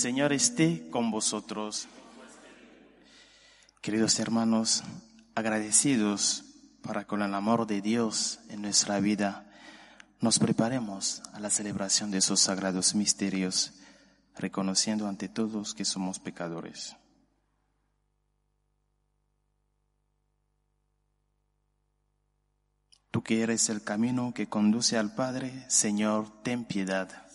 Señor esté con vosotros. Queridos hermanos, agradecidos para con el amor de Dios en nuestra vida, nos preparemos a la celebración de esos sagrados misterios, reconociendo ante todos que somos pecadores. Tú que eres el camino que conduce al Padre, Señor, ten piedad.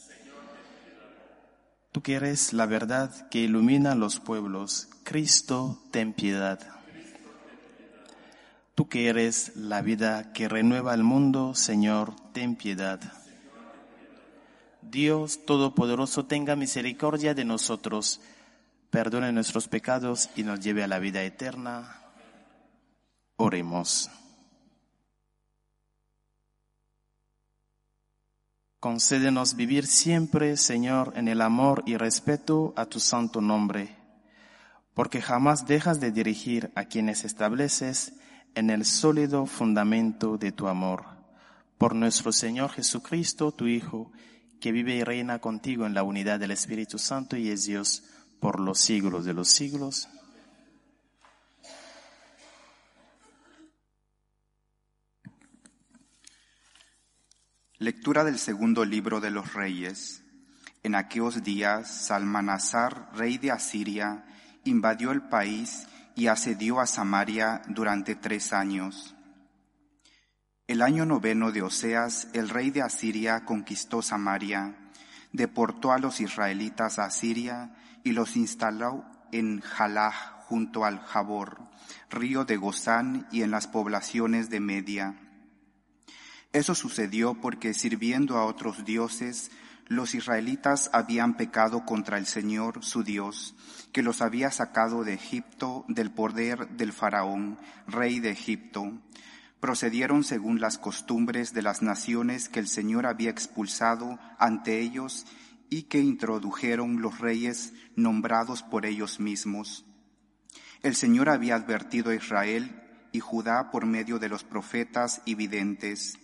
Tú que eres la verdad que ilumina los pueblos, Cristo, ten piedad. Tú que eres la vida que renueva el mundo, Señor, ten piedad. Dios Todopoderoso tenga misericordia de nosotros, perdone nuestros pecados y nos lleve a la vida eterna. Oremos. Concédenos vivir siempre, Señor, en el amor y respeto a tu santo nombre, porque jamás dejas de dirigir a quienes estableces en el sólido fundamento de tu amor. Por nuestro Señor Jesucristo, tu Hijo, que vive y reina contigo en la unidad del Espíritu Santo y es Dios por los siglos de los siglos. Lectura del segundo libro de los Reyes. En aquellos días, Salmanasar, rey de Asiria, invadió el país y asedió a Samaria durante tres años. El año noveno de Oseas, el rey de Asiria conquistó Samaria, deportó a los israelitas a Asiria y los instaló en Jalaj junto al Jabor, río de Gozán y en las poblaciones de Media eso sucedió porque sirviendo a otros dioses, los israelitas habían pecado contra el Señor, su Dios, que los había sacado de Egipto del poder del faraón, rey de Egipto. Procedieron según las costumbres de las naciones que el Señor había expulsado ante ellos y que introdujeron los reyes nombrados por ellos mismos. El Señor había advertido a Israel y Judá por medio de los profetas y videntes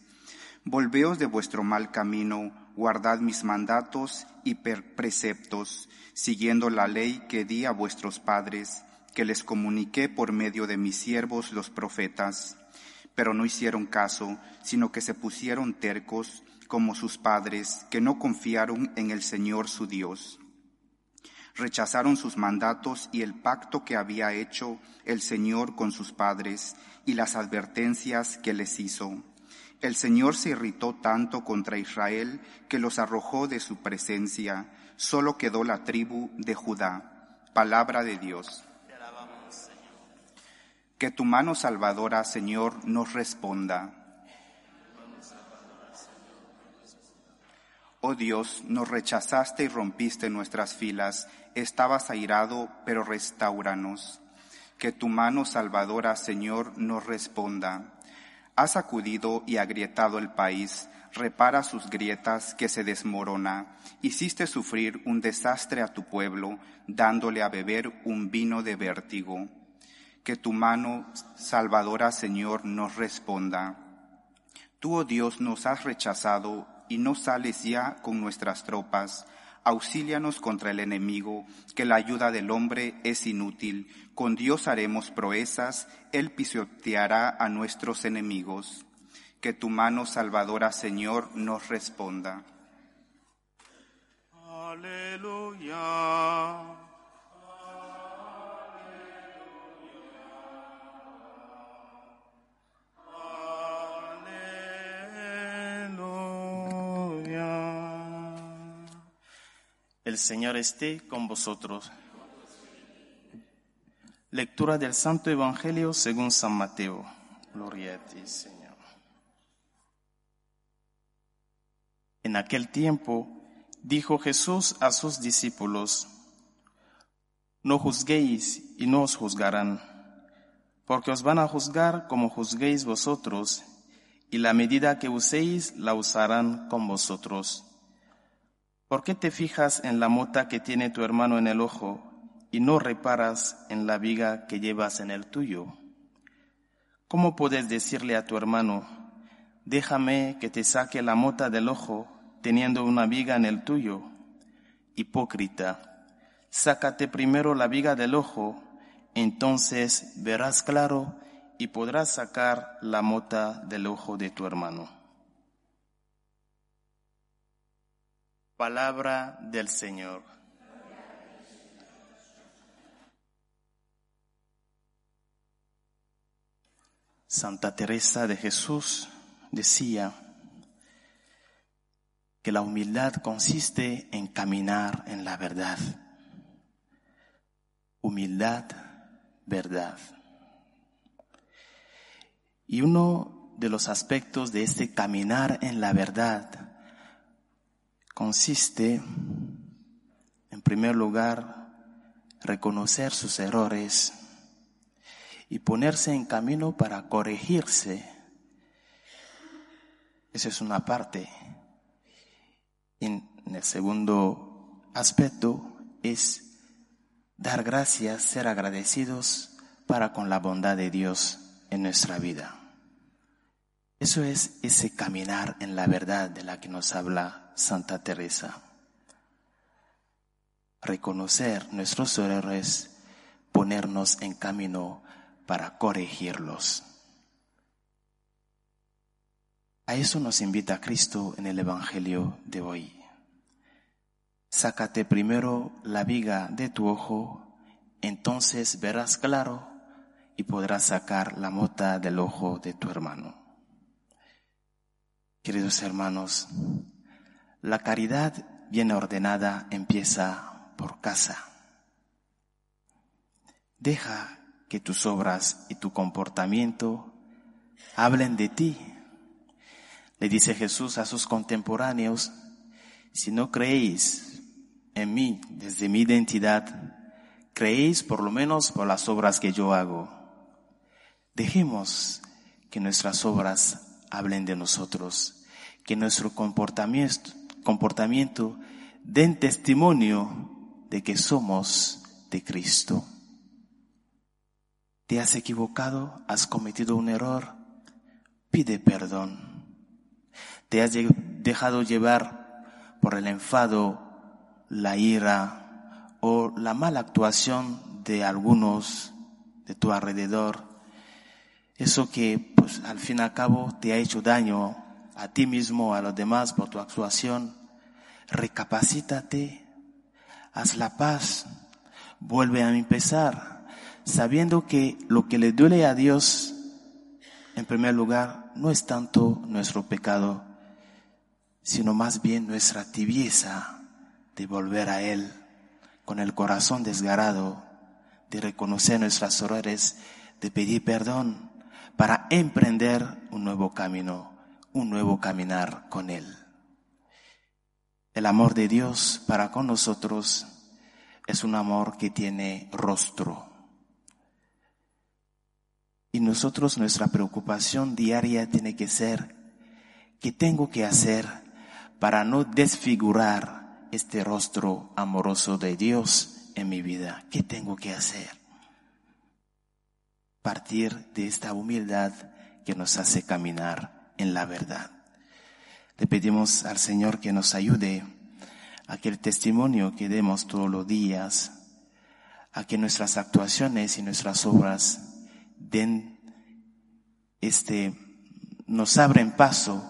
Volveos de vuestro mal camino, guardad mis mandatos y preceptos, siguiendo la ley que di a vuestros padres, que les comuniqué por medio de mis siervos los profetas. Pero no hicieron caso, sino que se pusieron tercos como sus padres, que no confiaron en el Señor su Dios. Rechazaron sus mandatos y el pacto que había hecho el Señor con sus padres y las advertencias que les hizo el Señor se irritó tanto contra Israel que los arrojó de su presencia. Solo quedó la tribu de Judá. Palabra de Dios. Que tu mano salvadora, Señor, nos responda. Oh Dios, nos rechazaste y rompiste nuestras filas. Estabas airado, pero restauranos. Que tu mano salvadora, Señor, nos responda. Has sacudido y agrietado el país, repara sus grietas que se desmorona. Hiciste sufrir un desastre a tu pueblo, dándole a beber un vino de vértigo. Que tu mano salvadora, Señor, nos responda. Tú, oh Dios, nos has rechazado y no sales ya con nuestras tropas. Auxílianos contra el enemigo, que la ayuda del hombre es inútil. Con Dios haremos proezas, Él pisoteará a nuestros enemigos. Que tu mano salvadora, Señor, nos responda. Aleluya. El Señor esté con vosotros. Lectura del Santo Evangelio según San Mateo. Gloria a ti, Señor. En aquel tiempo dijo Jesús a sus discípulos, No juzguéis y no os juzgarán, porque os van a juzgar como juzguéis vosotros, y la medida que uséis la usarán con vosotros. ¿Por qué te fijas en la mota que tiene tu hermano en el ojo y no reparas en la viga que llevas en el tuyo? ¿Cómo puedes decirle a tu hermano, déjame que te saque la mota del ojo teniendo una viga en el tuyo? Hipócrita, sácate primero la viga del ojo, entonces verás claro y podrás sacar la mota del ojo de tu hermano. Palabra del Señor. Santa Teresa de Jesús decía que la humildad consiste en caminar en la verdad. Humildad, verdad. Y uno de los aspectos de este caminar en la verdad consiste, en primer lugar, reconocer sus errores, y ponerse en camino para corregirse. Esa es una parte. En, el segundo aspecto es dar gracias, ser agradecidos para con la bondad de Dios en nuestra vida. Eso es ese caminar en la verdad de la que nos habla Santa Teresa. Reconocer nuestros errores, ponernos en camino para corregirlos. A eso nos invita Cristo en el Evangelio de hoy. Sácate primero la viga de tu ojo, entonces verás claro y podrás sacar la mota del ojo de tu hermano. Queridos hermanos, la caridad bien ordenada empieza por casa. Deja que tus obras y tu comportamiento hablen de ti. Le dice Jesús a sus contemporáneos, si no creéis en mí desde mi identidad, creéis por lo menos por las obras que yo hago. Dejemos que nuestras obras hablen de nosotros, que nuestro comportamiento, comportamiento den testimonio de que somos de Cristo. ¿Te has equivocado? ¿Has cometido un error? Pide perdón. ¿Te has dejado llevar por el enfado, la ira o la mala actuación de algunos de tu alrededor? Eso que pues al fin y al cabo te ha hecho daño a ti mismo, a los demás por tu actuación. Recapacítate, haz la paz, vuelve a empezar sabiendo que lo que le duele a Dios, en primer lugar, no es tanto nuestro pecado, sino más bien nuestra tibieza de volver a Él con el corazón desgarrado, de reconocer nuestras errores, de pedir perdón para emprender un nuevo camino, un nuevo caminar con Él. El amor de Dios para con nosotros es un amor que tiene rostro y nosotros nuestra preocupación diaria tiene que ser, ¿qué tengo que hacer para no desfigurar este rostro amoroso de Dios en mi vida? ¿Qué tengo que hacer? Partir de esta humildad que nos hace caminar en la verdad. Le pedimos al Señor que nos ayude a que el testimonio que demos todos los días, a que nuestras actuaciones y nuestras obras den este, nos abren paso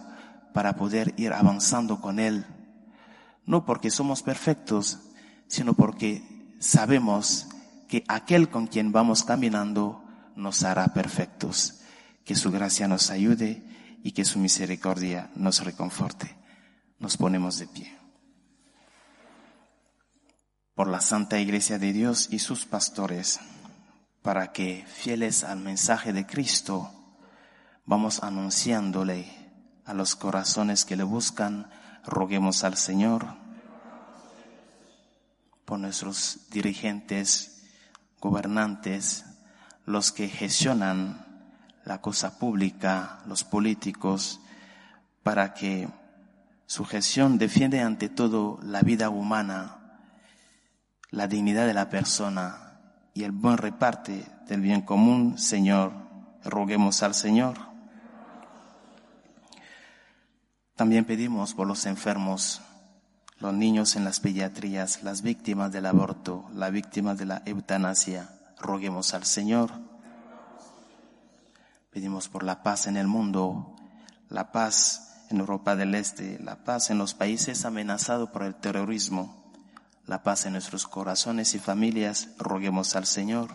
para poder ir avanzando con Él. No porque somos perfectos, sino porque sabemos que aquel con quien vamos caminando nos hará perfectos. Que su gracia nos ayude y que su misericordia nos reconforte. Nos ponemos de pie. Por la Santa Iglesia de Dios y sus pastores para que, fieles al mensaje de Cristo, vamos anunciándole a los corazones que le buscan, roguemos al Señor por nuestros dirigentes, gobernantes, los que gestionan la cosa pública, los políticos, para que su gestión defiende ante todo la vida humana, la dignidad de la persona, y el buen reparte del bien común, Señor, roguemos al Señor. También pedimos por los enfermos, los niños en las pediatrías, las víctimas del aborto, las víctimas de la eutanasia. Roguemos al Señor. Pedimos por la paz en el mundo, la paz en Europa del Este, la paz en los países amenazados por el terrorismo, la paz en nuestros corazones y familias. Roguemos al Señor.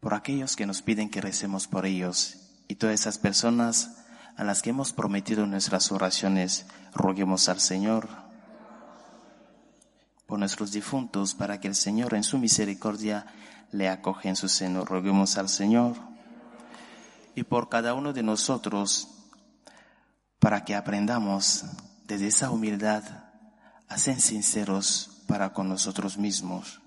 Por aquellos que nos piden que recemos por ellos y todas esas personas a las que hemos prometido nuestras oraciones, roguemos al Señor por nuestros difuntos, para que el Señor en su misericordia le acoge en su seno. Roguemos al Señor. Y por cada uno de nosotros, para que aprendamos desde esa humildad a ser sinceros para con nosotros mismos,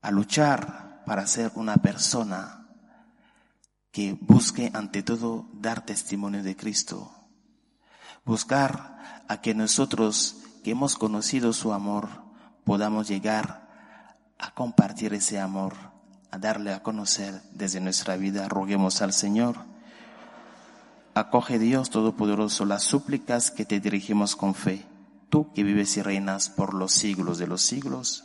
a luchar para ser una persona que busque ante todo dar testimonio de Cristo. Buscar a que nosotros que hemos conocido su amor podamos llegar a compartir ese amor, a darle a conocer desde nuestra vida. Roguemos al Señor. Acoge Dios Todopoderoso las súplicas que te dirigimos con fe, tú que vives y reinas por los siglos de los siglos.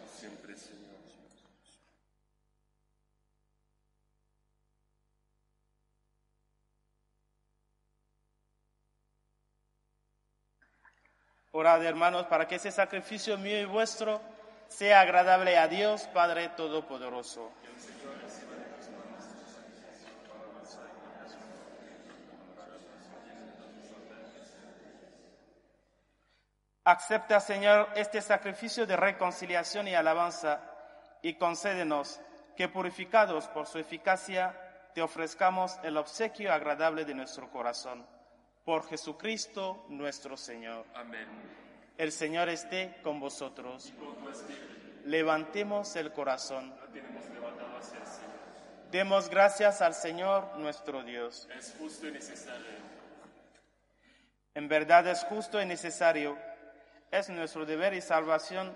siempre, Señor. Orad, hermanos, para que ese sacrificio mío y vuestro sea agradable a Dios, Padre Todopoderoso. Acepta, Señor, este sacrificio de reconciliación y alabanza y concédenos que purificados por su eficacia te ofrezcamos el obsequio agradable de nuestro corazón. Por Jesucristo nuestro Señor. Amén. El Señor esté con vosotros. Levantemos el corazón. Demos gracias al Señor nuestro Dios. Es justo y necesario. En verdad es justo y necesario. Es nuestro deber y salvación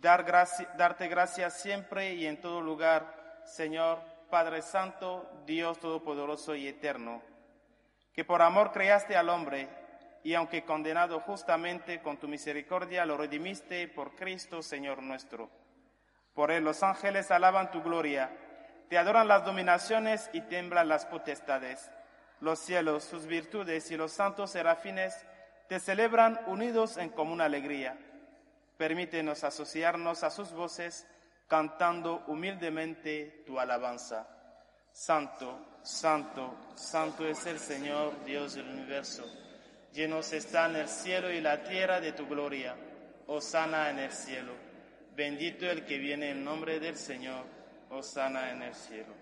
dar graci- darte gracias siempre y en todo lugar, Señor, Padre Santo, Dios Todopoderoso y Eterno, que por amor creaste al hombre y aunque condenado justamente con tu misericordia lo redimiste por Cristo, Señor nuestro. Por él los ángeles alaban tu gloria, te adoran las dominaciones y temblan las potestades. Los cielos, sus virtudes y los santos serafines te celebran unidos en común alegría. Permítenos asociarnos a sus voces cantando humildemente tu alabanza. Santo, santo, santo es el Señor, Dios del universo. Llenos están el cielo y la tierra de tu gloria. Osana en el cielo. Bendito el que viene en nombre del Señor. Osana en el cielo.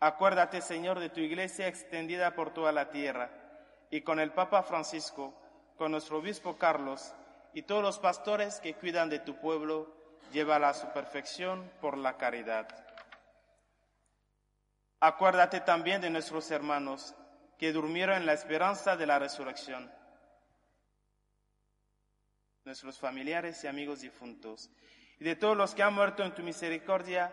Acuérdate, Señor, de tu iglesia extendida por toda la tierra, y con el Papa Francisco, con nuestro obispo Carlos, y todos los pastores que cuidan de tu pueblo, llévala a su perfección por la caridad. Acuérdate también de nuestros hermanos que durmieron en la esperanza de la resurrección, nuestros familiares y amigos difuntos, y de todos los que han muerto en tu misericordia,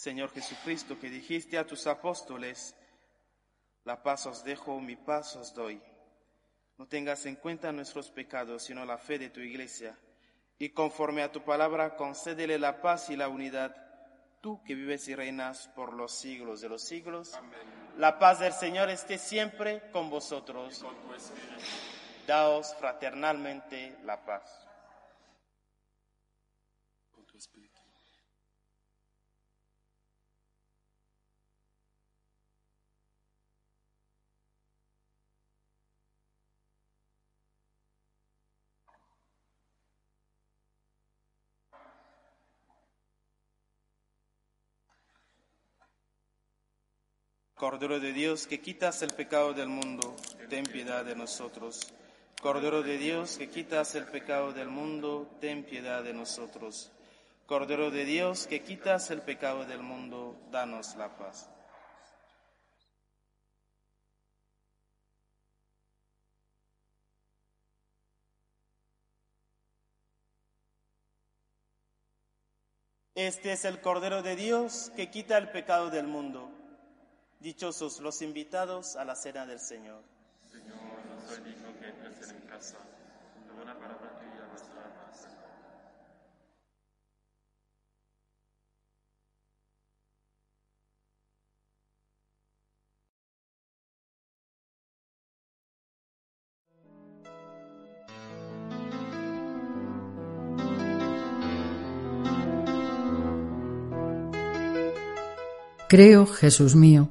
Señor Jesucristo, que dijiste a tus apóstoles, la paz os dejo, mi paz os doy. No tengas en cuenta nuestros pecados, sino la fe de tu iglesia. Y conforme a tu palabra, concédele la paz y la unidad, tú que vives y reinas por los siglos de los siglos. La paz del Señor esté siempre con vosotros. Daos fraternalmente la paz. Cordero de Dios, que quitas el pecado del mundo, ten piedad de nosotros. Cordero de Dios, que quitas el pecado del mundo, ten piedad de nosotros. Cordero de Dios, que quitas el pecado del mundo, danos la paz. Este es el Cordero de Dios que quita el pecado del mundo. Dichosos los invitados a la cena del Señor. Señor, no soy digno que entres en mi casa, pero una palabra tuya bastará alma, Creo, Jesús mío,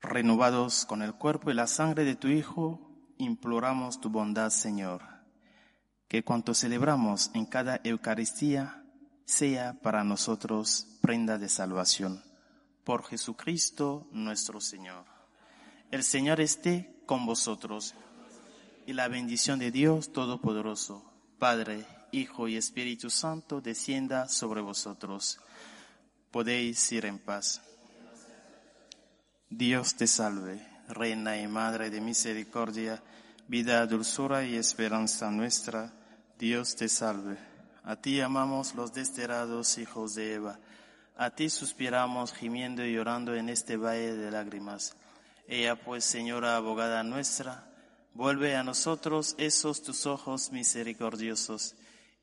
Renovados con el cuerpo y la sangre de tu Hijo, imploramos tu bondad, Señor, que cuanto celebramos en cada Eucaristía sea para nosotros prenda de salvación. Por Jesucristo nuestro Señor. El Señor esté con vosotros y la bendición de Dios Todopoderoso, Padre, Hijo y Espíritu Santo descienda sobre vosotros. Podéis ir en paz. Dios te salve, Reina y Madre de Misericordia, vida, dulzura y esperanza nuestra. Dios te salve. A ti amamos los desterrados hijos de Eva. A ti suspiramos gimiendo y llorando en este valle de lágrimas. Ella pues, Señora abogada nuestra, vuelve a nosotros esos tus ojos misericordiosos